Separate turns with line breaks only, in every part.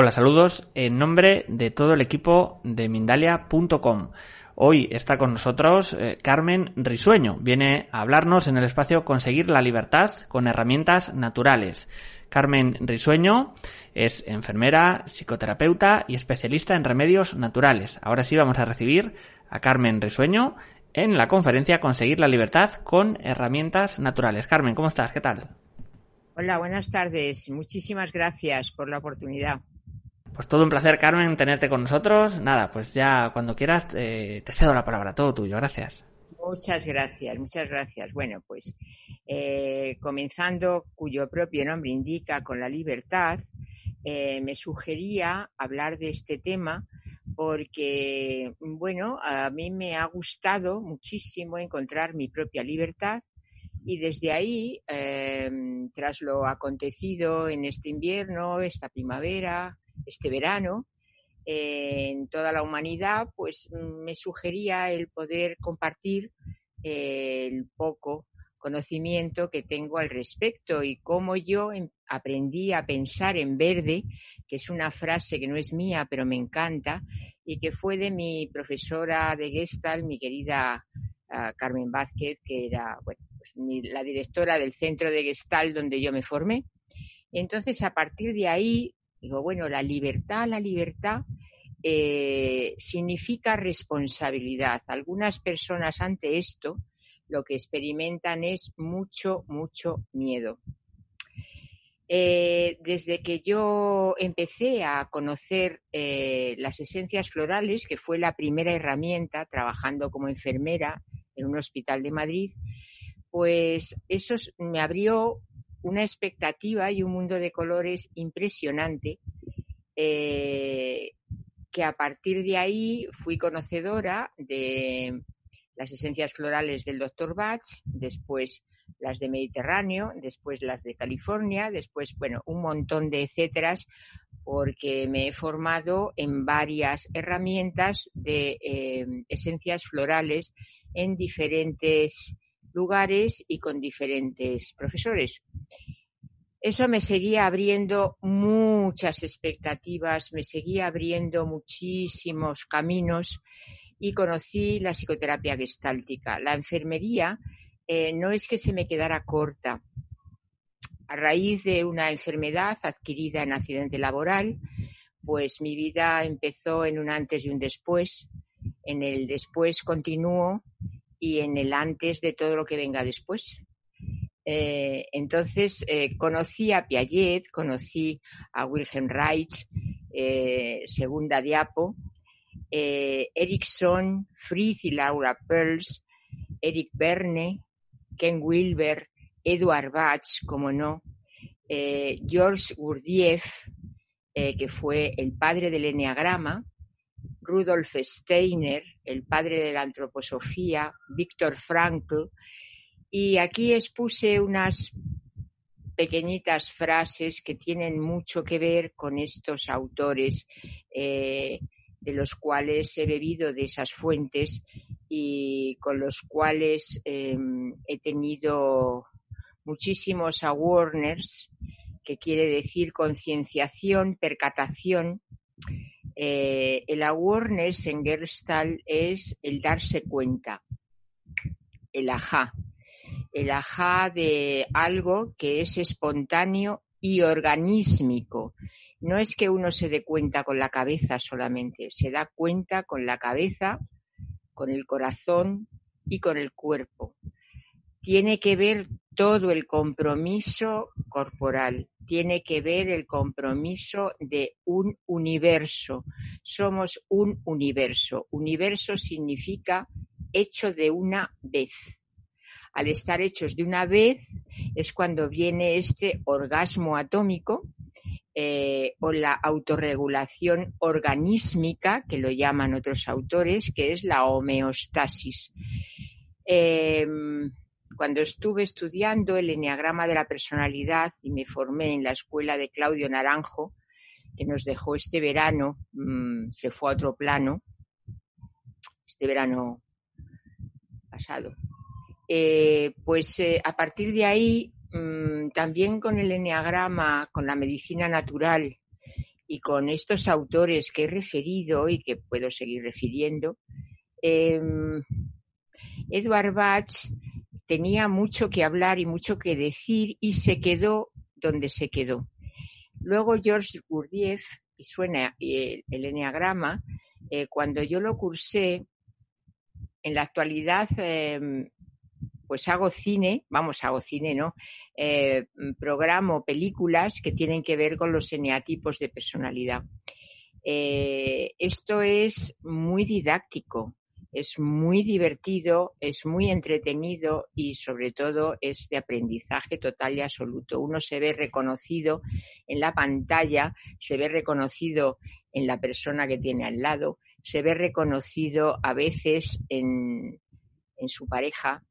Hola, saludos en nombre de todo el equipo de Mindalia.com. Hoy está con nosotros eh, Carmen Risueño. Viene a hablarnos en el espacio Conseguir la libertad con herramientas naturales. Carmen Risueño es enfermera, psicoterapeuta y especialista en remedios naturales. Ahora sí vamos a recibir a Carmen Risueño en la conferencia Conseguir la libertad con herramientas naturales. Carmen, ¿cómo estás? ¿Qué tal?
Hola, buenas tardes. Muchísimas gracias por la oportunidad.
Pues todo un placer, Carmen, tenerte con nosotros. Nada, pues ya cuando quieras eh, te cedo la palabra, todo tuyo. Gracias.
Muchas gracias, muchas gracias. Bueno, pues eh, comenzando, cuyo propio nombre indica con la libertad, eh, me sugería hablar de este tema porque, bueno, a mí me ha gustado muchísimo encontrar mi propia libertad y desde ahí, tras lo acontecido en este invierno, esta primavera, este verano eh, en toda la humanidad, pues mm, me sugería el poder compartir eh, el poco conocimiento que tengo al respecto y cómo yo em, aprendí a pensar en verde, que es una frase que no es mía, pero me encanta, y que fue de mi profesora de Gestalt, mi querida ah, Carmen Vázquez, que era pues la directora del centro de Gestalt donde yo me formé. Entonces, a partir de ahí, Digo, bueno, la libertad, la libertad eh, significa responsabilidad. Algunas personas ante esto lo que experimentan es mucho, mucho miedo. Eh, desde que yo empecé a conocer eh, las esencias florales, que fue la primera herramienta trabajando como enfermera en un hospital de Madrid, pues eso me abrió una expectativa y un mundo de colores impresionante eh, que a partir de ahí fui conocedora de las esencias florales del Dr. Bach, después las de Mediterráneo, después las de California, después, bueno, un montón de etcéteras, porque me he formado en varias herramientas de eh, esencias florales en diferentes lugares y con diferentes profesores. Eso me seguía abriendo muchas expectativas, me seguía abriendo muchísimos caminos y conocí la psicoterapia gestáltica. La enfermería eh, no es que se me quedara corta. A raíz de una enfermedad adquirida en accidente laboral, pues mi vida empezó en un antes y un después. En el después continuó y en el antes de todo lo que venga después. Eh, entonces eh, conocí a Piaget, conocí a Wilhelm Reich, eh, segunda diapo, Erickson, Fritz y Laura Perls, Eric Berne, Ken Wilber, Edward Bach, como no, George Gurdjieff, que fue el padre del Enneagrama, Rudolf Steiner, el padre de la antroposofía, Víctor Frankl, y aquí expuse unas pequeñitas frases que tienen mucho que ver con estos autores eh, de los cuales he bebido de esas fuentes y con los cuales em, he tenido muchísimos awareness, que quiere decir concienciación, percatación, eh, el awareness en Gestalt es el darse cuenta, el ajá, el ajá de algo que es espontáneo y organísmico. No es que uno se dé cuenta con la cabeza solamente, se da cuenta con la cabeza, con el corazón y con el cuerpo. Tiene que ver todo el compromiso corporal, tiene que ver el compromiso de un universo. Somos un universo. Universo significa hecho de una vez. Al estar hechos de una vez es cuando viene este orgasmo atómico eh, o la autorregulación organísmica, que lo llaman otros autores, que es la homeostasis. Em, cuando estuve estudiando el enneagrama de la personalidad y me formé en la escuela de Claudio Naranjo, que nos dejó este verano, mm, se fue a otro plano, este verano pasado. Eh, pues eh, a partir de ahí, mm, también con el enneagrama, con la medicina natural y con estos autores que he referido y que puedo seguir refiriendo, em, Edward Bach tenía mucho que hablar y mucho que decir y se quedó donde se quedó. Luego George Gurdjieff, y suena el, enneagrama, eh, cuando yo lo cursé, en la actualidad em, pues hago cine, vamos, hago cine, ¿no? Eh, programo películas que tienen que ver con los eneatipos de personalidad. Eh, esto es muy didáctico, es muy divertido, es muy entretenido y sobre todo es de aprendizaje total y absoluto. Uno se ve reconocido en la pantalla, se ve reconocido en la persona que tiene al lado, se ve reconocido a veces en, su pareja.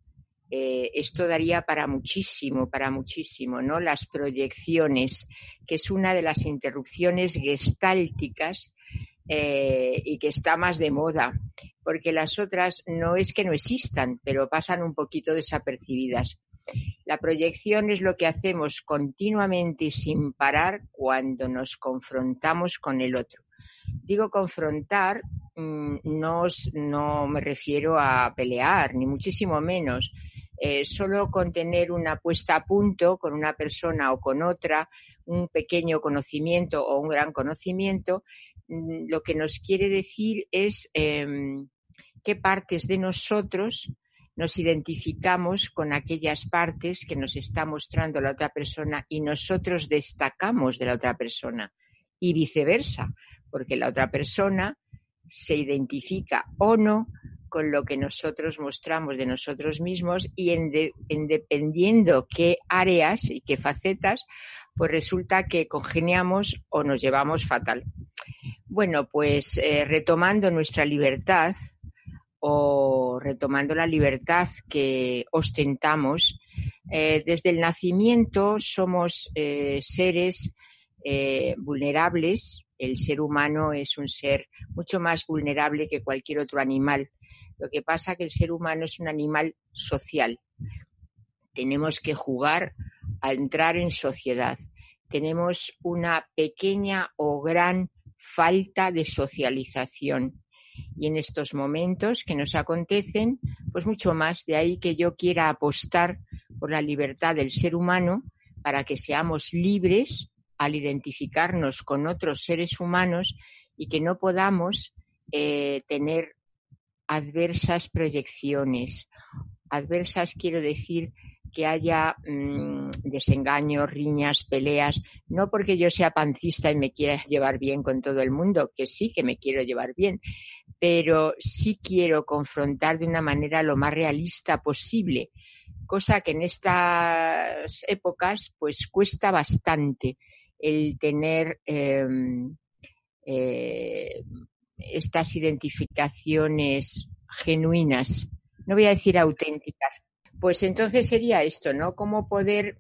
Eh, esto daría para muchísimo, para muchísimo, ¿no? Las proyecciones, que es una de las interrupciones gestálticas eh, y que está más de moda, porque las otras no es que no existan, pero pasan un poquito desapercibidas. La proyección es lo que hacemos continuamente y sin parar cuando nos confrontamos con el otro. Digo confrontar, mm, no, no me refiero a pelear, ni muchísimo menos. Eh, solo con tener una puesta a punto con una persona o con otra, un pequeño conocimiento o un gran conocimiento, mm, lo que nos quiere decir es em, qué partes de nosotros nos identificamos con aquellas partes que nos está mostrando la otra persona y nosotros destacamos de la otra persona y viceversa, porque la otra persona se identifica o no con lo que nosotros mostramos de nosotros mismos y en, dependiendo qué áreas y qué facetas, pues resulta que congeniamos o nos llevamos fatal. Bueno, pues eh, retomando nuestra libertad o retomando la libertad que ostentamos, eh, desde el nacimiento somos eh, seres vulnerables. El ser humano es un ser mucho más vulnerable que cualquier otro animal lo que pasa es que el ser humano es un animal social. Tenemos que jugar a entrar en sociedad. Tenemos una pequeña o gran falta de socialización. Y en estos momentos que nos acontecen, pues mucho más de ahí que yo quiera apostar por la libertad del ser humano para que seamos libres al identificarnos con otros seres humanos y que no podamos eh, tener adversas proyecciones. Adversas quiero decir que haya mm, desengaños, riñas, peleas, no porque yo sea pancista y me quiera llevar bien con todo el mundo, que sí que me quiero llevar bien, pero sí quiero confrontar de una manera lo más realista posible, cosa que en estas épocas pues cuesta bastante el tener em, eh, estas identificaciones genuinas, no voy a decir auténticas, pues entonces sería esto, ¿no? Cómo poder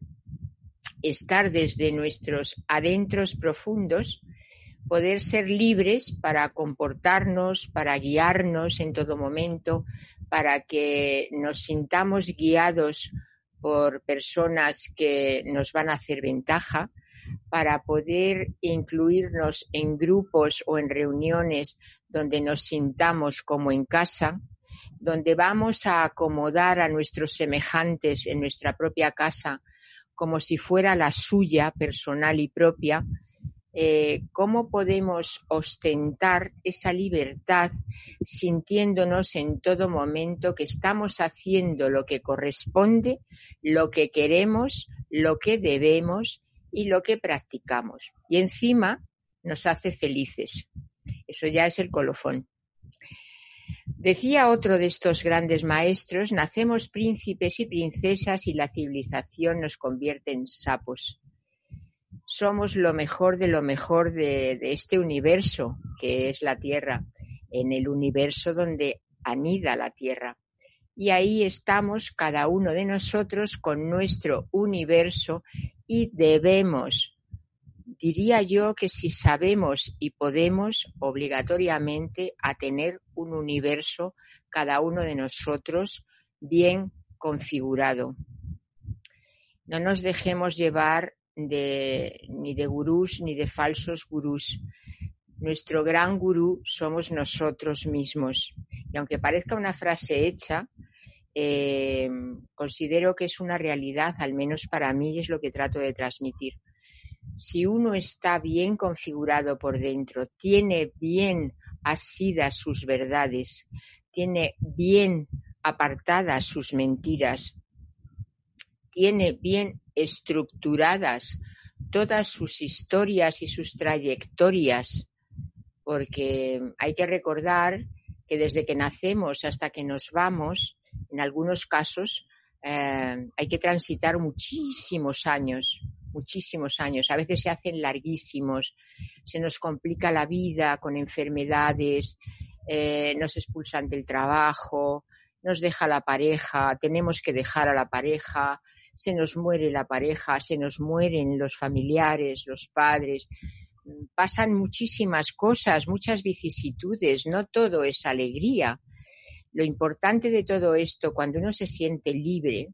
estar desde nuestros adentros profundos, poder ser libres para comportarnos, para guiarnos en todo momento, para que nos sintamos guiados por personas que nos van a hacer ventaja, para poder incluirnos en grupos o en reuniones donde nos sintamos como en casa, donde vamos a acomodar a nuestros semejantes en nuestra propia casa como si fuera la suya personal y propia, eh, cómo podemos ostentar esa libertad sintiéndonos en todo momento que estamos haciendo lo que corresponde, lo que queremos, lo que debemos y lo que practicamos. Y encima nos hace felices. Eso ya es el colofón. Decía otro de estos grandes maestros, nacemos príncipes y princesas y la civilización nos convierte en sapos. Somos lo mejor de lo mejor de, este universo que es la Tierra, en el universo donde anida la Tierra. Y ahí estamos cada uno de nosotros con nuestro universo y debemos diría yo que si sabemos y podemos obligatoriamente a tener un universo, cada uno de nosotros, bien configurado. No nos dejemos llevar de, ni de gurús ni de falsos gurús. Nuestro gran gurú somos nosotros mismos. Y aunque parezca una frase hecha, eh, considero que es una realidad, al menos para mí, es lo que trato de transmitir si uno está bien configurado por dentro, tiene bien asidas sus verdades, tiene bien apartadas sus mentiras, tiene bien estructuradas todas sus historias y sus trayectorias, porque hay que recordar que desde que nacemos hasta que nos vamos, en algunos casos, eh, hay que transitar muchísimos años muchísimos años, a veces se hacen larguísimos, se nos complica la vida con enfermedades, eh, nos expulsan del trabajo, nos deja la pareja, tenemos que dejar a la pareja, se nos muere la pareja, se nos mueren los familiares, los padres, pasan muchísimas cosas, muchas vicisitudes, no todo es alegría. Lo importante de todo esto, cuando uno se siente libre,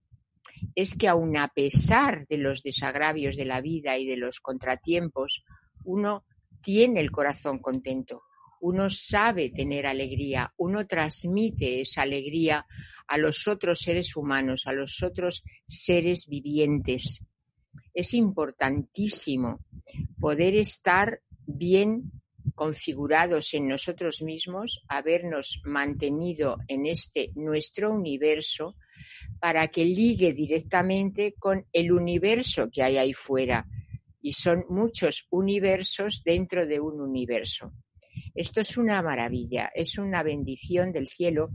es que aun a pesar de los desagravios de la vida y de los contratiempos, uno tiene el corazón contento, uno sabe tener alegría, uno transmite esa alegría a los otros seres humanos, a los otros seres vivientes. Es importantísimo poder estar bien configurados en nosotros mismos, habernos mantenido en este nuestro universo para que ligue directamente con el universo que hay ahí fuera. Y son muchos universos dentro de un universo. Esto es una maravilla, es una bendición del cielo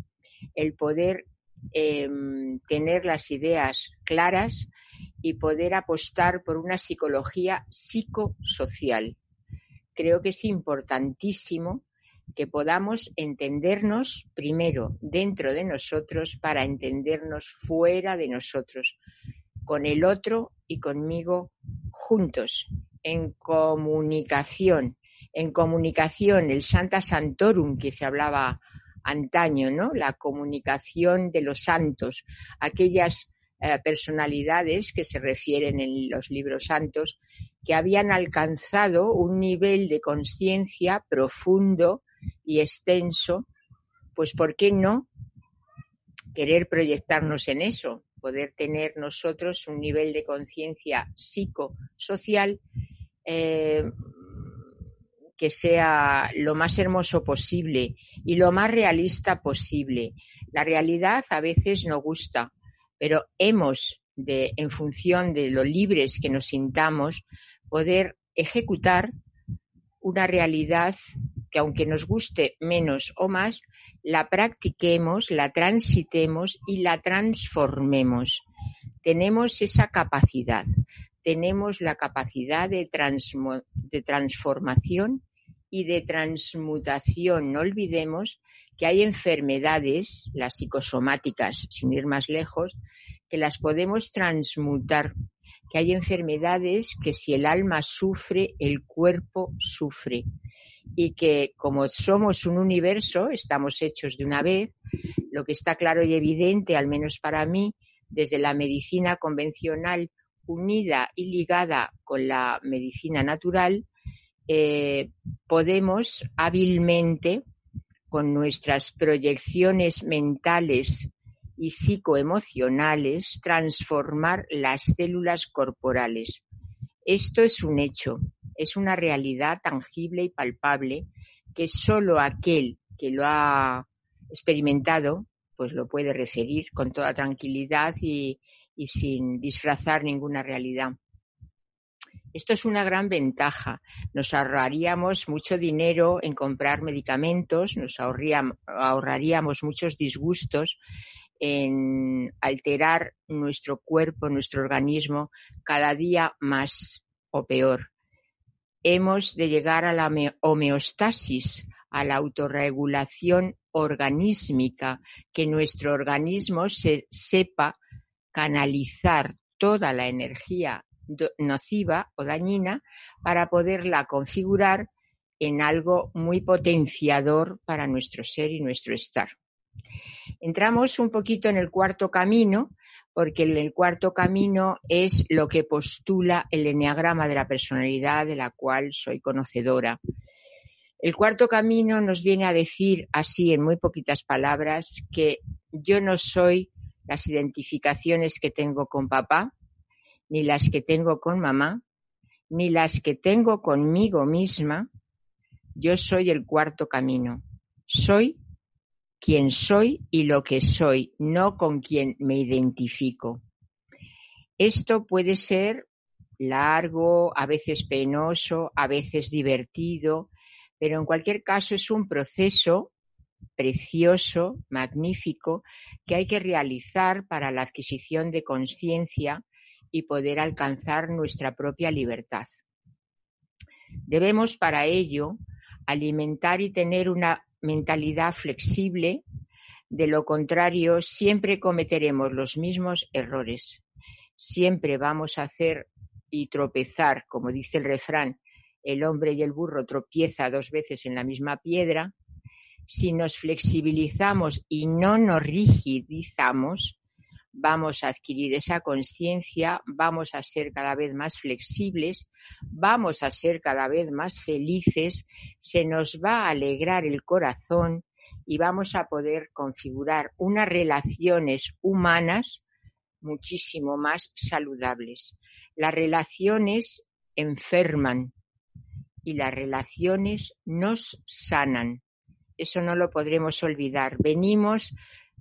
el poder em, tener las ideas claras y poder apostar por una psicología psicosocial creo que es importantísimo que podamos entendernos primero dentro de nosotros para entendernos fuera de nosotros, con el otro y conmigo juntos, en comunicación. En comunicación, el Santa Santorum que se hablaba antaño, ¿no? La comunicación de los santos, aquellas eh, personalidades que se refieren en los libros santos que habían alcanzado un nivel de conciencia profundo y extenso, pues ¿por qué no querer proyectarnos en eso? Poder tener nosotros un nivel de conciencia psicosocial eh, que sea lo más hermoso posible y lo más realista posible. La realidad a veces no gusta, pero hemos de, en función de lo libres que nos sintamos, poder ejecutar una realidad que aunque nos guste menos o más, la practiquemos, la transitemos y la transformemos. Tenemos esa capacidad, tenemos la capacidad de, de transformación y de transmutación. No olvidemos que hay enfermedades, las psicosomáticas, sin ir más lejos, que las podemos transmutar, que hay enfermedades que si el alma sufre, el cuerpo sufre y que como somos un universo, estamos hechos de una vez, lo que está claro y evidente, al menos para mí, desde la medicina convencional unida y ligada con la medicina natural, eh, podemos hábilmente, con nuestras proyecciones mentales y psicoemocionales, transformar las células corporales. Esto es un hecho. es una realidad tangible y palpable que solo aquel que lo ha experimentado pues lo puede referir con toda tranquilidad y, y sin disfrazar ninguna realidad. Esto es una gran ventaja. Nos ahorraríamos mucho dinero en comprar medicamentos, nos ahorraríamos muchos disgustos en alterar nuestro cuerpo, nuestro organismo cada día más o peor. Hemos de llegar a la homeostasis, a la autorregulación organísmica, que nuestro organismo se sepa canalizar toda la energía nociva o dañina para poderla configurar en algo muy potenciador para nuestro ser y nuestro estar. Entramos un poquito en el cuarto camino, porque el cuarto camino es lo que postula el enneagrama de la personalidad de la cual soy conocedora. El cuarto camino nos viene a decir así en muy poquitas palabras que yo no soy las identificaciones que tengo con papá, ni las que tengo con mamá, ni las que tengo conmigo misma, yo soy el cuarto camino. Soy quien soy y lo que soy, no con quien me identifico. Esto puede ser largo, a veces penoso, a veces divertido, pero en cualquier caso es un proceso precioso, magnífico, que hay que realizar para la adquisición de conciencia y poder alcanzar nuestra propia libertad. Debemos para ello alimentar y tener una mentalidad flexible, de lo contrario siempre cometeremos los mismos errores. Siempre vamos a hacer y tropezar, como dice el refrán, el hombre y el burro tropieza dos veces en la misma piedra. Si nos flexibilizamos y no nos rigidizamos, vamos a adquirir esa conciencia, vamos a ser cada vez más flexibles, vamos a ser cada vez más felices, se nos va a alegrar el corazón y vamos a poder configurar unas relaciones humanas muchísimo más saludables. Las relaciones enferman y las relaciones nos sanan. Eso no lo podremos olvidar. Venimos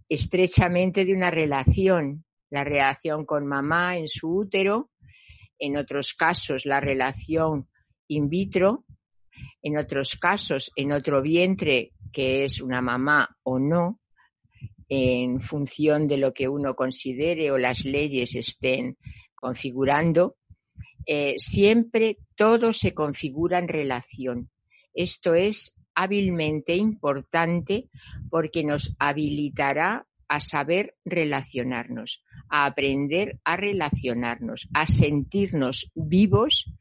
estrechamente de una relación, la relación con mamá en su útero, en otros casos la relación in vitro, en otros casos en otro vientre que es una mamá o no, en función de lo que uno considere o las leyes estén configurando, eh, siempre todo se configura en relación. Esto es hábilmente importante porque nos habilitará a saber relacionarnos, a aprender a relacionarnos, a sentirnos vivos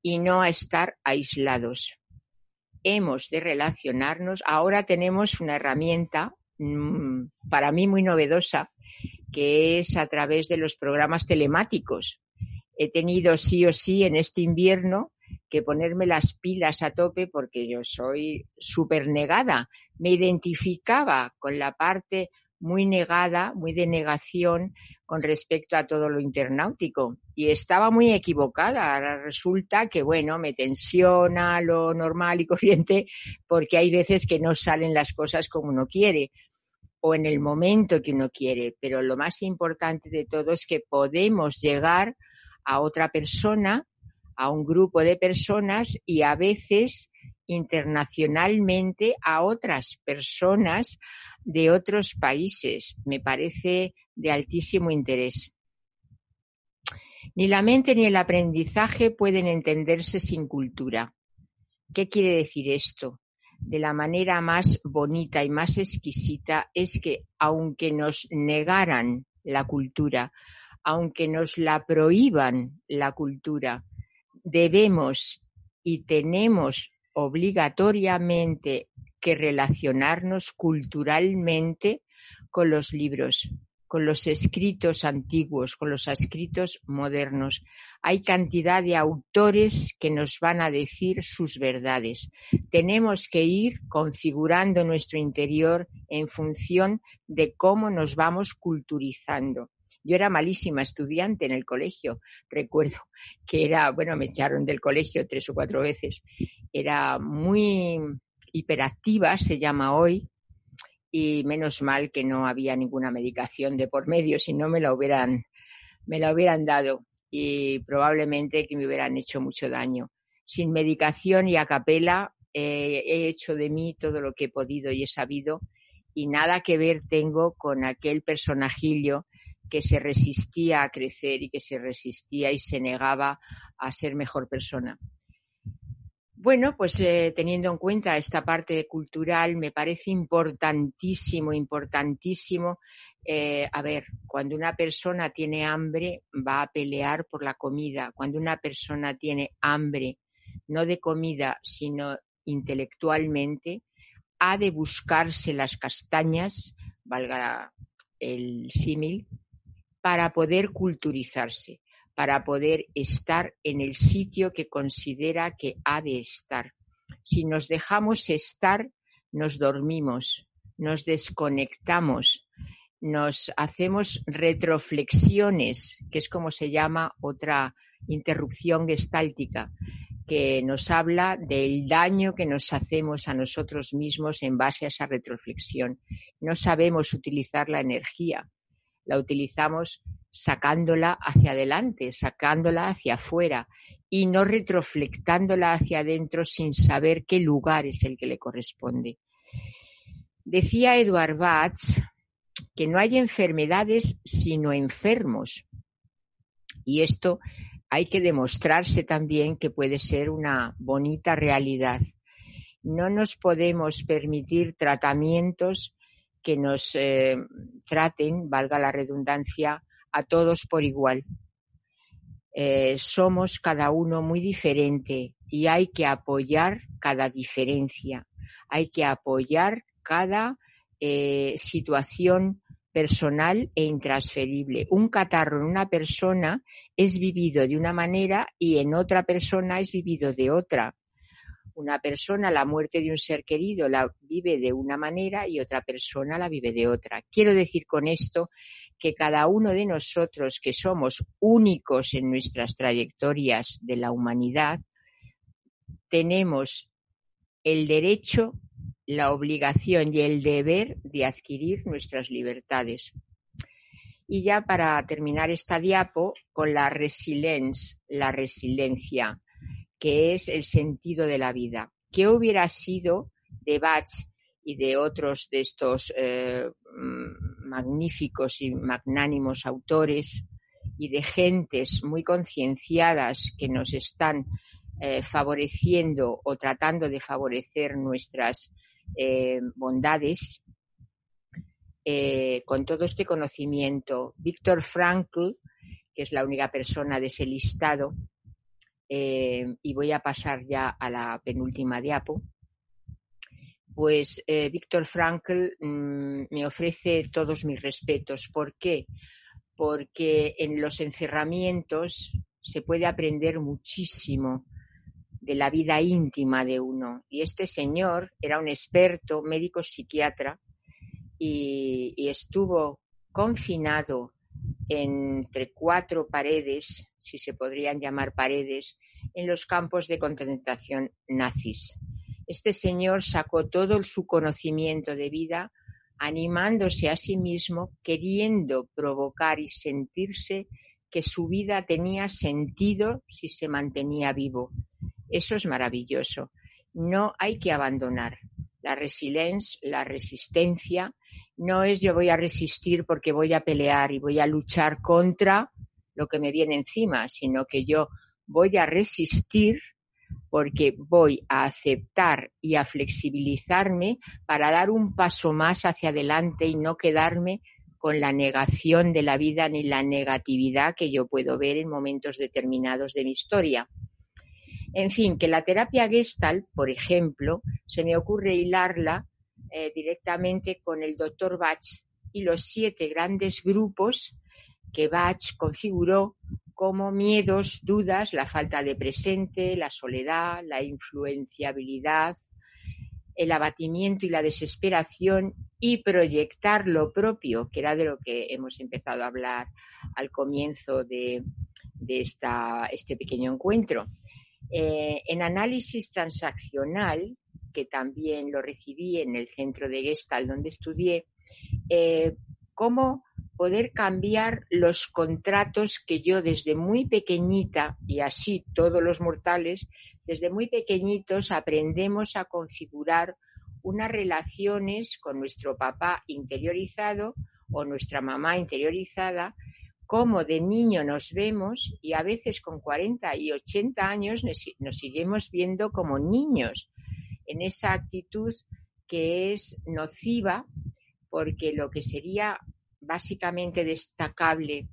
y no a estar aislados. Hemos de relacionarnos. Ahora tenemos una herramienta mm, para mí muy novedosa, que es a través de los programas telemáticos. He tenido sí o sí en este invierno que ponerme las pilas a tope porque yo soy súper negada. Me identificaba con la parte muy negada, muy de negación con respecto a todo lo internautico. Y estaba muy equivocada. Ahora resulta que, bueno, me tensiona lo normal y corriente porque hay veces que no salen las cosas como uno quiere o en el momento que uno quiere. Pero lo más importante de todo es que podemos llegar a otra persona a un grupo de personas y a veces internacionalmente a otras personas de otros países. Me parece de altísimo interés. Ni la mente ni el aprendizaje pueden entenderse sin cultura. ¿Qué quiere decir esto? De la manera más bonita y más exquisita es que aunque nos negaran la cultura, aunque nos la prohíban la cultura, debemos y tenemos obligatoriamente que relacionarnos culturalmente con los libros, con los escritos antiguos, con los escritos modernos. Hay cantidad de autores que nos van a decir sus verdades. Tenemos que ir configurando nuestro interior en función de cómo nos vamos culturizando. Yo era malísima estudiante en el colegio. Recuerdo que era, bueno, me echaron del colegio tres o cuatro veces. Era muy hiperactiva, se llama hoy, y menos mal que no había ninguna medicación de por medio, si no me la hubieran, me la hubieran dado y probablemente que me hubieran hecho mucho daño. Sin medicación y a capela eh, he hecho de mí todo lo que he podido y he sabido y nada que ver tengo con aquel personajillo que se resistía a crecer y que se resistía y se negaba a ser mejor persona. Bueno, pues eh, teniendo en cuenta esta parte cultural, me parece importantísimo, importantísimo. Eh, a ver, cuando una persona tiene hambre, va a pelear por la comida. Cuando una persona tiene hambre, no de comida, sino intelectualmente, ha de buscarse las castañas, valga el símil, para poder culturizarse para poder estar en el sitio que considera que ha de estar. Si nos dejamos estar, nos dormimos, nos desconectamos, nos hacemos retroflexiones, que es como se llama otra interrupción gestáltica, que nos habla del daño que nos hacemos a nosotros mismos en base a esa retroflexión. No sabemos utilizar la energía, la utilizamos sacándola hacia adelante, sacándola hacia afuera y no retroflectándola hacia adentro sin saber qué lugar es el que le corresponde. Decía Eduard Bach que no hay enfermedades sino enfermos. Y esto hay que demostrarse también que puede ser una bonita realidad. No nos podemos permitir tratamientos que nos eh, traten, valga la redundancia, a todos por igual. Eh, somos cada uno muy diferente y hay que apoyar cada diferencia, hay que apoyar cada eh, situación personal e intransferible. Un catarro en una persona es vivido de una manera y en otra persona es vivido de otra una persona la muerte de un ser querido la vive de una manera y otra persona la vive de otra. Quiero decir con esto que cada uno de nosotros que somos únicos en nuestras trayectorias de la humanidad, tenemos el derecho, la obligación y el deber de adquirir nuestras libertades. Y ya para terminar esta diapo, con la resiliencia, la resiliencia que es el sentido de la vida. ¿Qué hubiera sido de Bach y de otros de estos eh, mm, magníficos y magnánimos autores y de gentes muy concienciadas que nos están eh, favoreciendo o tratando de favorecer nuestras eh, bondades con todo este conocimiento. Víctor Frankl, que es la única persona de ese listado, eh, y voy a pasar ya a la penúltima diapo, pues eh, Víctor Frankl mm, me ofrece todos mis respetos. ¿Por qué? Porque en los encerramientos se puede aprender muchísimo de la vida íntima de uno. Y este señor era un experto médico psiquiatra y estuvo confinado entre cuatro paredes, si se podrían llamar paredes, en los campos de concentración nazis. Este señor sacó todo su conocimiento de vida animándose a sí mismo, queriendo provocar y sentirse que su vida tenía sentido si se mantenía vivo. Eso es maravilloso. No hay que abandonar. La resiliencia, la resistencia, no es yo voy a resistir porque voy a pelear y voy a luchar contra lo que me viene encima, sino que yo voy a resistir porque voy a aceptar y a flexibilizarme para dar un paso más hacia adelante y no quedarme con la negación de la vida ni la negatividad que yo puedo ver en momentos determinados de mi historia. En fin, que la terapia Gestalt, por ejemplo, se me ocurre hilarla eh, directamente con el doctor Bach y los siete grandes grupos que Bach configuró como miedos, dudas, la falta de presente, la soledad, la influenciabilidad, el abatimiento y la desesperación y proyectar lo propio, que era de lo que hemos empezado a hablar al comienzo de, este pequeño encuentro. Eh, en análisis transaccional, que también lo recibí en el centro de Gestalt donde estudié, eh, cómo poder cambiar los contratos que yo desde muy pequeñita, y así todos los mortales, desde muy pequeñitos aprendemos a configurar unas relaciones con nuestro papá interiorizado o nuestra mamá interiorizada, como de niño nos vemos y a veces con 40 y 80 años nos seguimos viendo como niños en esa actitud que es nociva porque lo que sería básicamente destacable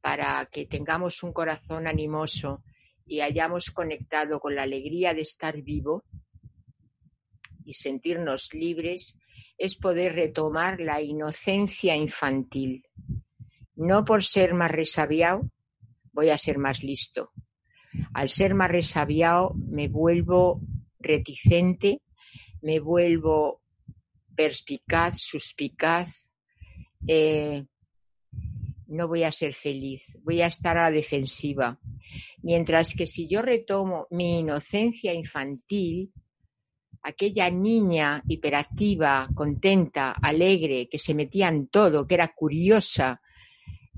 para que tengamos un corazón animoso y hayamos conectado con la alegría de estar vivo y sentirnos libres es poder retomar la inocencia infantil. No por ser más resabiado voy a ser más listo. Al ser más resabiado me vuelvo reticente, me vuelvo perspicaz, suspicaz, eh, no voy a ser feliz, voy a estar a la defensiva. Mientras que si yo retomo mi inocencia infantil, aquella niña hiperactiva, contenta, alegre, que se metía en todo, que era curiosa,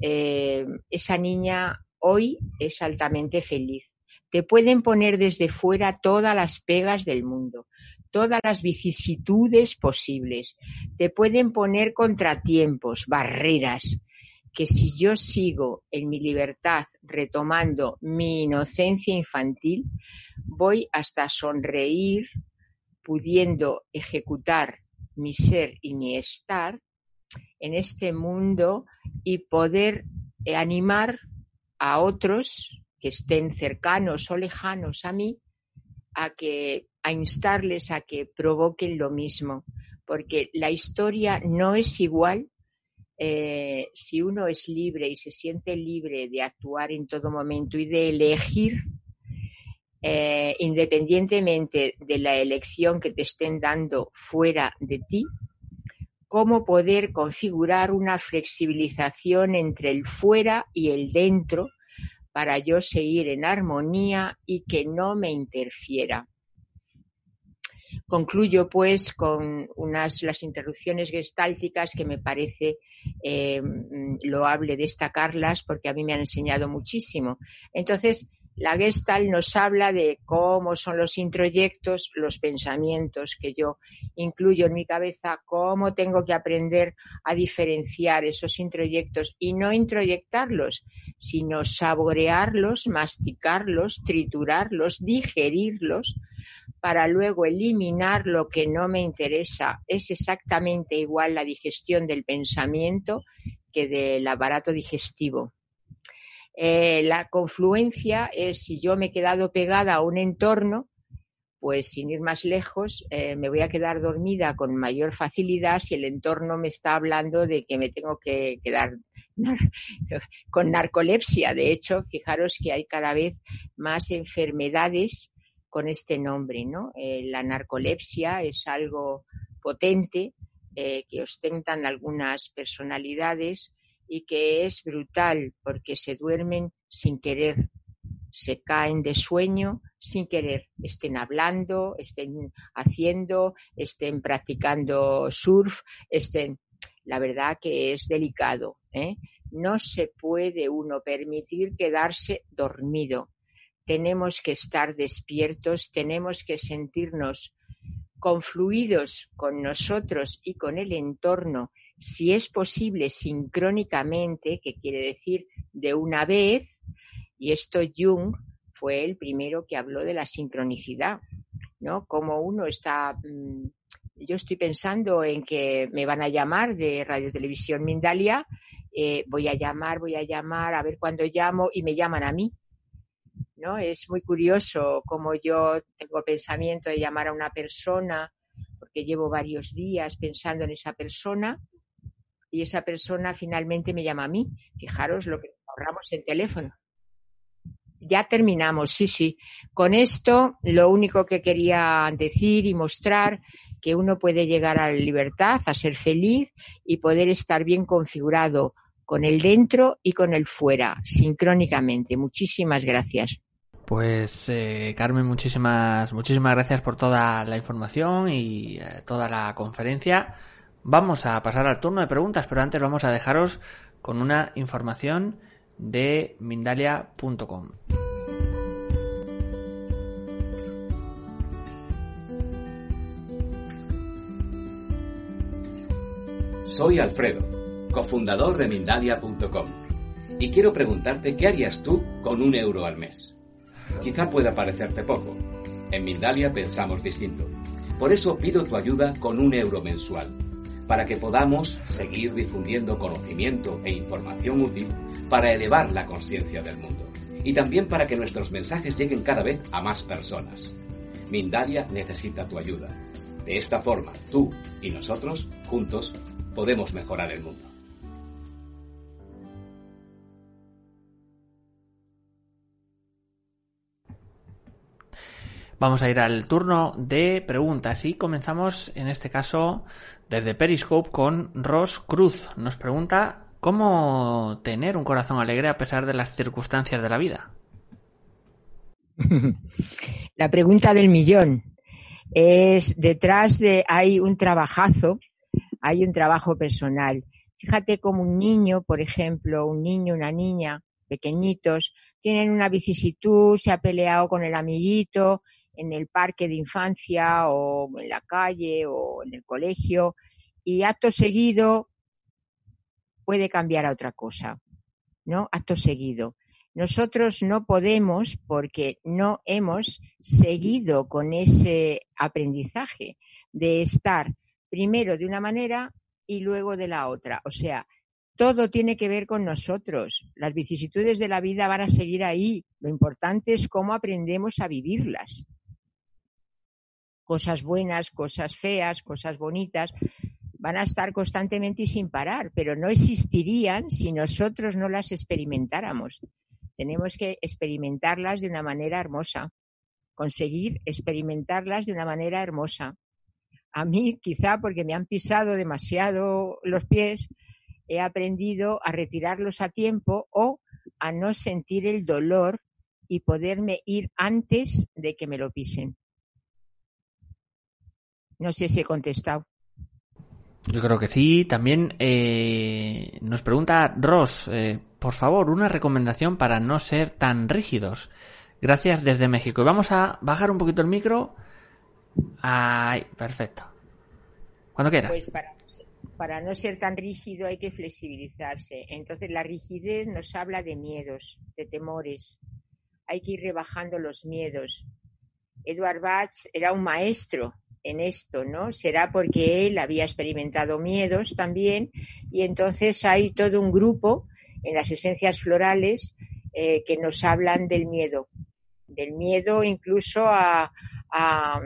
eh, esa niña hoy es altamente feliz. Te pueden poner desde fuera todas las pegas del mundo, todas las vicisitudes posibles. Te pueden poner contratiempos, barreras, que si yo sigo en mi libertad retomando mi inocencia infantil, voy hasta sonreír pudiendo ejecutar mi ser y mi estar en este mundo y poder eh, animar a otros que estén cercanos o lejanos a mí a que a instarles a que provoquen lo mismo, porque la historia no es igual eh, si uno es libre y se siente libre de actuar en todo momento y de elegir, eh, independientemente de la elección que te estén dando fuera de ti, cómo poder configurar una flexibilización entre el fuera y el dentro para yo seguir en armonía y que no me interfiera. Concluyo pues con unas las interrupciones gestálticas que me parece eh, loable destacarlas porque a mí me han enseñado muchísimo. Entonces, la Gestalt nos habla de cómo son los introyectos, los pensamientos que yo incluyo en mi cabeza, cómo tengo que aprender a diferenciar esos introyectos y no introyectarlos, sino saborearlos, masticarlos, triturarlos, digerirlos, para luego eliminar lo que no me interesa. Es exactamente igual la digestión del pensamiento que del aparato digestivo. Eh, la confluencia es si yo me he quedado pegada a un entorno, pues sin ir más lejos, eh, me voy a quedar dormida con mayor facilidad si el entorno me está hablando de que me tengo que quedar con narcolepsia. De hecho, fijaros que hay cada vez más enfermedades con este nombre, ¿no? Eh, la narcolepsia es algo potente que ostentan algunas personalidades y que es brutal porque se duermen sin querer, se caen de sueño sin querer, estén hablando, estén haciendo, estén practicando surf, estén... La verdad que es delicado. ¿eh? No se puede uno permitir quedarse dormido. Tenemos que estar despiertos, tenemos que sentirnos confluidos con nosotros y con el entorno si es posible sincrónicamente, que quiere decir de una vez, y esto Jung fue el primero que habló de la sincronicidad, ¿no? Como uno está, mm, yo estoy pensando en que me van a llamar de Radio Televisión Mindalia, eh, voy a llamar, voy a llamar, a ver cuándo llamo y me llaman a mí. ¿No? Es muy curioso como yo tengo pensamiento de llamar a una persona porque llevo varios días pensando en esa persona y esa persona finalmente me llama a mí. Fijaros lo que ahorramos en teléfono. Ya terminamos, sí, sí. Con esto, lo único que quería decir y mostrar que uno puede llegar a la libertad, a ser feliz y poder estar bien configurado con el dentro y con el fuera, sincrónicamente. Muchísimas gracias.
Pues eh, Carmen, muchísimas, muchísimas gracias por toda la información y eh, toda la conferencia. Vamos a pasar al turno de preguntas, pero antes vamos a dejaros con una información de Mindalia.com.
Soy Alfredo, cofundador de Mindalia.com, y quiero preguntarte qué harías tú con un euro al mes. Quizá pueda parecerte poco. En Mindalia pensamos distinto. Por eso pido tu ayuda con un euro mensual, para que podamos seguir difundiendo conocimiento e información útil para elevar la conciencia del mundo y también para que nuestros mensajes lleguen cada vez a más personas. Mindalia necesita tu ayuda. De esta forma, tú y nosotros, juntos, podemos mejorar el mundo.
Vamos a ir al turno de preguntas y comenzamos en este caso desde Periscope con Ross Cruz. Nos pregunta cómo tener un corazón alegre a pesar de las circunstancias de la vida.
La pregunta del millón es detrás de hay un trabajazo, hay un trabajo personal. Fíjate como un niño, por ejemplo, un niño, una niña, pequeñitos, tienen una vicisitud, se ha peleado con el amiguito, en el parque de infancia o en la calle o en el colegio y acto seguido puede cambiar a otra cosa, ¿no? Acto seguido. Nosotros no podemos porque no hemos seguido con ese aprendizaje de estar primero de una manera y luego de la otra. O sea, todo tiene que ver con nosotros. Las vicisitudes de la vida van a seguir ahí. Lo importante es cómo aprendemos a vivirlas cosas buenas, cosas feas, cosas bonitas, van a estar constantemente y sin parar, pero no existirían si nosotros no las experimentáramos. Tenemos que experimentarlas de una manera hermosa, conseguir experimentarlas de una manera hermosa. A mí, quizá porque me han pisado demasiado los pies, he aprendido a retirarlos a tiempo o a no sentir el dolor y poderme ir antes de que me lo pisen. No sé si he contestado.
Yo creo que sí. También eh, nos pregunta Ross, eh, por favor, una recomendación para no ser tan rígidos. Gracias desde México. Y vamos a bajar un poquito el micro. Ahí, perfecto. Cuando quieras.
Pues para, para no ser tan rígido hay que flexibilizarse. Entonces la rigidez nos habla de miedos, de temores. Hay que ir rebajando los miedos. Edward Bach era un maestro en esto, ¿no? Será porque él había experimentado miedos también y entonces hay todo un grupo en las esencias florales eh, que nos hablan del miedo, del miedo incluso a, a,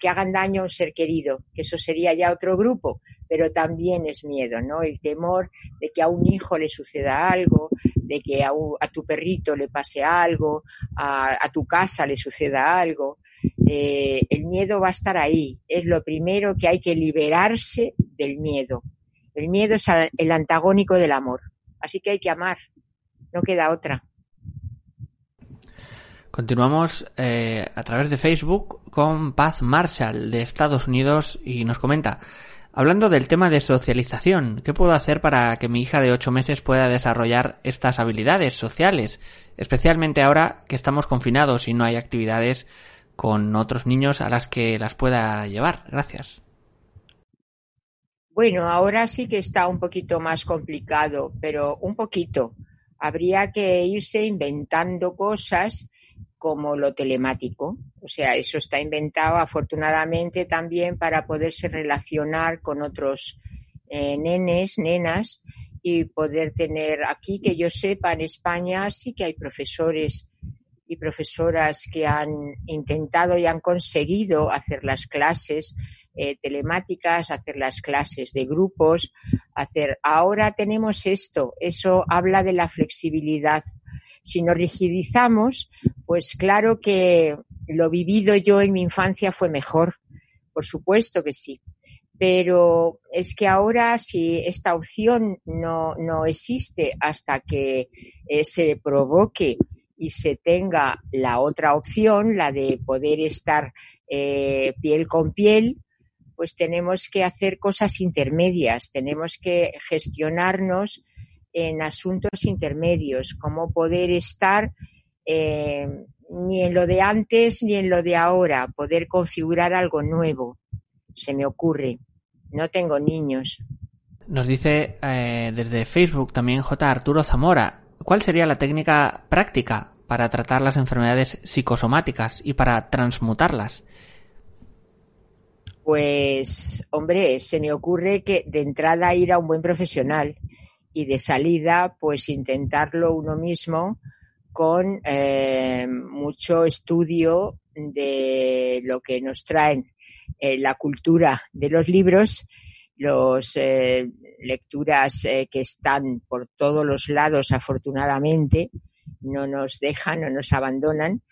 que hagan daño a un ser querido, que eso sería ya otro grupo, pero también es miedo, ¿no? El temor de que a un hijo le suceda algo, de que a, a tu perrito le pase algo, a, a tu casa le suceda algo. Eh, el miedo va a estar ahí. Es lo primero que hay que liberarse del miedo. El miedo es el antagónico del amor. Así que hay que amar. No queda otra.
Continuamos eh, a través de Facebook con Paz Marshall de Estados Unidos y nos comenta, hablando del tema de socialización, ¿qué puedo hacer para que mi hija de ocho meses pueda desarrollar estas habilidades sociales, especialmente ahora que estamos confinados y no hay actividades con otros niños a las que las pueda llevar. Gracias.
Bueno, ahora sí que está un poquito más complicado, pero un poquito. Habría que irse inventando cosas como lo telemático. O sea, eso está inventado afortunadamente también para poderse relacionar con otros eh, nenes, nenas y poder tener aquí, que yo sepa, en España sí que hay profesores y profesoras que han intentado y han conseguido hacer las clases eh, telemáticas, hacer las clases de grupos, hacer. Ahora tenemos esto, eso habla de la flexibilidad, Si nos rigidizamos, pues claro que lo vivido yo en mi infancia fue mejor, por supuesto que sí. Pero es que ahora si esta opción no, no existe hasta que eh, se provoque y se tenga la otra opción, la de poder estar eh, piel con piel, pues tenemos que hacer cosas intermedias, tenemos que gestionarnos en asuntos intermedios, como poder estar eh, ni en lo de antes ni en lo de ahora, poder configurar algo nuevo. Se me ocurre. No tengo niños.
Nos dice eh, desde Facebook también J. Arturo Zamora. ¿Cuál sería la técnica práctica para tratar las enfermedades psicosomáticas y para transmutarlas?
Pues, hombre, se me ocurre que de entrada ir a un buen profesional y de salida, pues intentarlo uno mismo con eh, mucho estudio de lo que nos traen eh, la cultura de los libros, las eh, lecturas que están por todos los lados, afortunadamente, no nos dejan, no nos abandonan,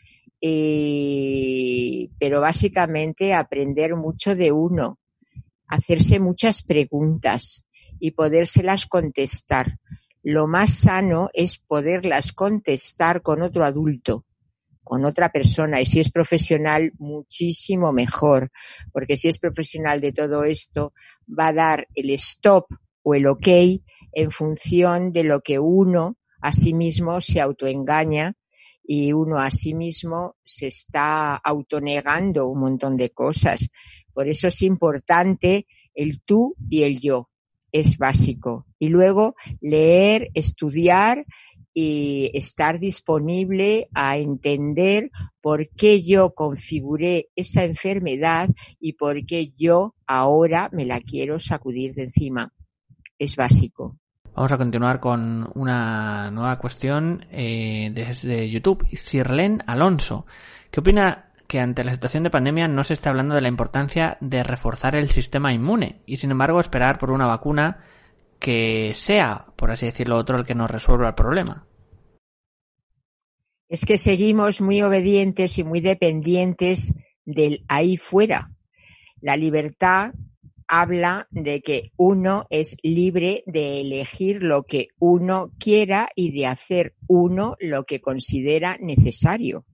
pero básicamente aprender mucho de uno, hacerse muchas preguntas y podérselas contestar. Lo más sano es poderlas contestar con otro adulto, con otra persona. Y si es profesional, muchísimo mejor, porque si es profesional de todo esto, va a dar el stop o el ok en función de lo que uno a sí mismo se autoengaña y uno a sí mismo se está autonegando un montón de cosas. Por eso es importante el tú y el yo es básico. Y luego leer, estudiar y estar disponible a entender por qué yo configuré esa enfermedad y por qué yo ahora me la quiero sacudir de encima. Es básico.
Vamos a continuar con una nueva cuestión eh, desde YouTube. Sirlen Alonso. ¿Qué opina que ante la situación de pandemia no se está hablando de la importancia de reforzar el sistema inmune y sin embargo esperar por una vacuna que sea, por así decirlo, otro el que nos resuelva el problema.
Es que seguimos muy obedientes y muy dependientes del ahí fuera. La libertad habla de que uno es libre de elegir lo que uno quiera y de hacer uno lo que considera necesario.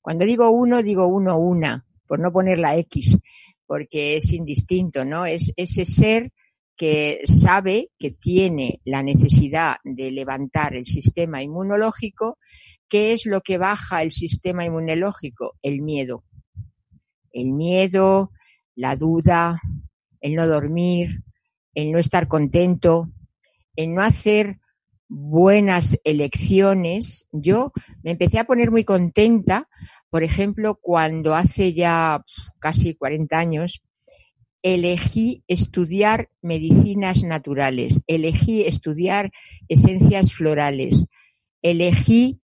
Cuando digo uno, digo uno, una, por no poner la X, porque es indistinto, ¿no? Es ese ser que sabe que tiene la necesidad de levantar el sistema inmunológico, ¿qué es lo que baja el sistema inmunológico? El miedo. El miedo, la duda, el no dormir, el no estar contento, el no hacer buenas elecciones. Yo me empecé a poner muy contenta, por ejemplo, cuando hace ya casi 40 años elegí estudiar medicinas naturales, elegí estudiar esencias florales, elegí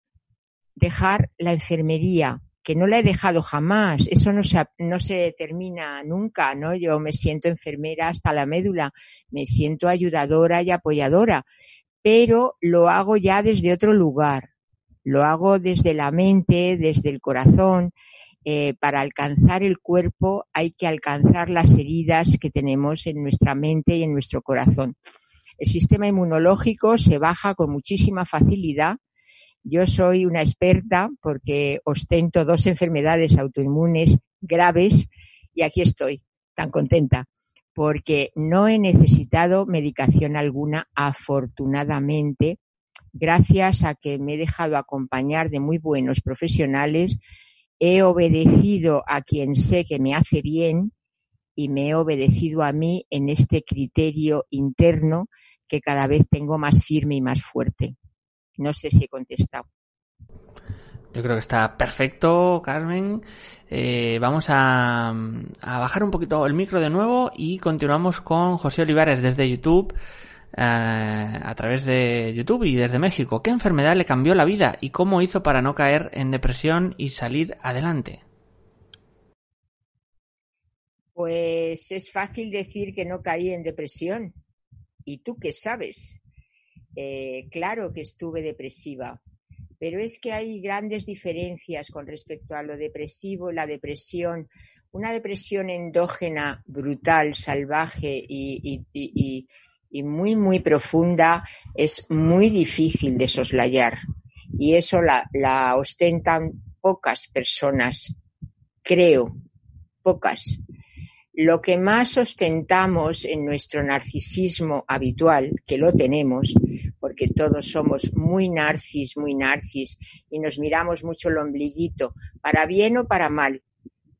dejar la enfermería, que no la he dejado jamás, eso no se, no termina nunca, ¿no? Yo me siento enfermera hasta la médula, me siento ayudadora y apoyadora, pero lo hago ya desde otro lugar, lo hago desde la mente, desde el corazón. Eh, para alcanzar el cuerpo hay que alcanzar las heridas que tenemos en nuestra mente y en nuestro corazón. El sistema inmunológico se baja con muchísima facilidad. Yo soy una experta porque ostento dos enfermedades autoinmunes graves y aquí estoy, tan contenta porque no he necesitado medicación alguna, afortunadamente, gracias a que me he dejado acompañar de muy buenos profesionales, he obedecido a quien sé que me hace bien y me he obedecido a mí en este criterio interno que cada vez tengo más firme y más fuerte. No sé si he contestado.
Yo creo que está perfecto, Carmen. Eh, vamos a, bajar un poquito el micro de nuevo y continuamos con José Olivares desde YouTube, a través de YouTube y desde México. ¿Qué enfermedad le cambió la vida y cómo hizo para no caer en depresión y salir adelante?
Pues es fácil decir que no caí en depresión. ¿Y tú qué sabes? Eh, claro que estuve depresiva pero es que hay grandes diferencias con respecto a lo depresivo, la depresión, una depresión endógena, brutal, salvaje y, muy, muy profunda es muy difícil de soslayar. Y eso la, la ostentan pocas personas, creo, pocas. Lo que más ostentamos en nuestro narcisismo habitual, que lo tenemos, porque todos somos muy narcis, muy narcis, y nos miramos mucho el ombliguito, para bien o para mal.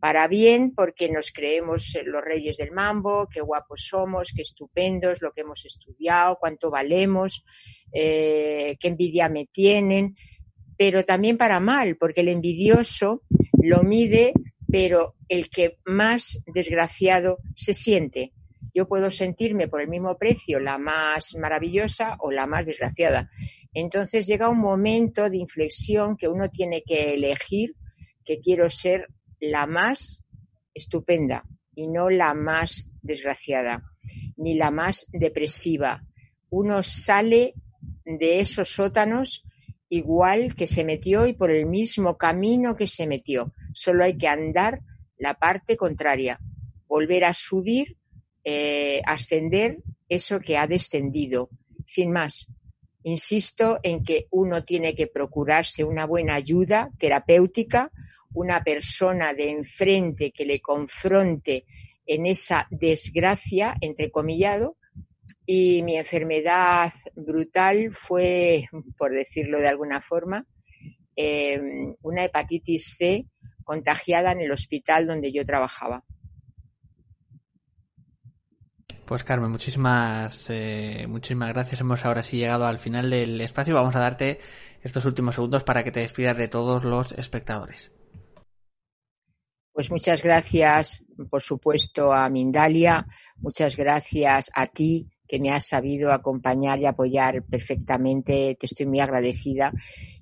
Para bien porque nos creemos los reyes del mambo, qué guapos somos, qué estupendos, lo que hemos estudiado, cuánto valemos, eh, qué envidia me tienen, pero también para mal, porque el envidioso lo mide pero el que más desgraciado se siente. Yo puedo sentirme por el mismo precio la más maravillosa o la más desgraciada. Entonces llega un momento de inflexión que uno tiene que elegir que quiero ser la más estupenda y no la más desgraciada, ni la más depresiva. Uno sale de esos sótanos igual que se metió y por el mismo camino que se metió solo hay que andar la parte contraria, volver a subir, eh, ascender eso que ha descendido, sin más. Insisto en que uno tiene que procurarse una buena ayuda terapéutica, una persona de enfrente que le confronte en esa desgracia, entrecomillado, y mi enfermedad brutal fue, por decirlo de alguna forma, eh, una hepatitis C contagiada en el hospital donde yo trabajaba.
Pues Carmen, muchísimas, eh, muchísimas gracias. Hemos ahora sí llegado al final del espacio. Vamos a darte estos últimos segundos para que te despidas de todos los espectadores.
Pues muchas gracias, por supuesto, a Mindalia. Muchas gracias a ti que me has sabido acompañar y apoyar perfectamente. Te estoy muy agradecida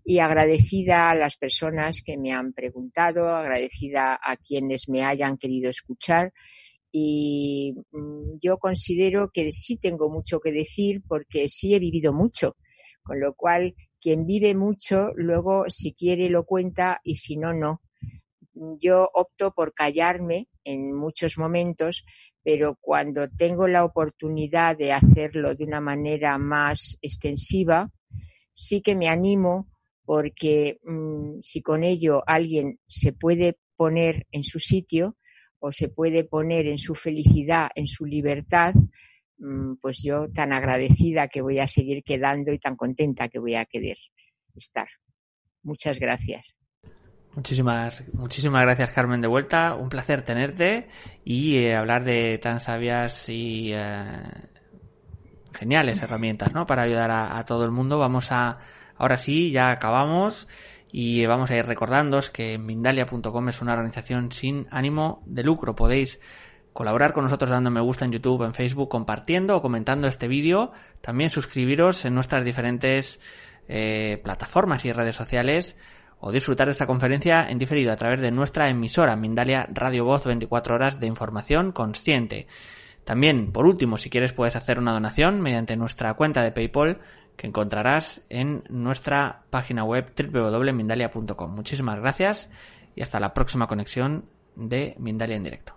y agradecida a las personas que me han preguntado, agradecida a quienes me hayan querido escuchar. Y mm, yo considero que sí tengo mucho que decir porque sí he vivido mucho, con lo cual quien vive mucho luego si quiere lo cuenta y si no, no. Yo opto por callarme en muchos momentos pero cuando tengo la oportunidad de hacerlo de una manera más extensiva, sí que me animo porque mm, si con ello alguien se puede poner en su sitio o se puede poner en su felicidad, en su libertad, mm, pues yo tan agradecida que voy a seguir quedando y tan contenta que voy a querer estar. Muchas gracias.
Muchísimas, muchísimas gracias Carmen de vuelta, un placer tenerte y eh, hablar de tan sabias y eh, geniales herramientas, ¿no? Para ayudar a, todo el mundo. Vamos a, ahora sí, ya acabamos y vamos a ir recordándoos que Mindalia.com es una organización sin ánimo de lucro. Podéis colaborar con nosotros dando me gusta en YouTube, en Facebook, compartiendo o comentando este vídeo. También suscribiros en nuestras diferentes eh, plataformas y redes sociales o disfrutar de esta conferencia en diferido a través de nuestra emisora Mindalia Radio Voz 24 horas de información consciente. También, por último, si quieres puedes hacer una donación mediante nuestra cuenta de PayPal que encontrarás en nuestra página web www.mindalia.com. Muchísimas gracias y hasta la próxima conexión de Mindalia en directo.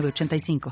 85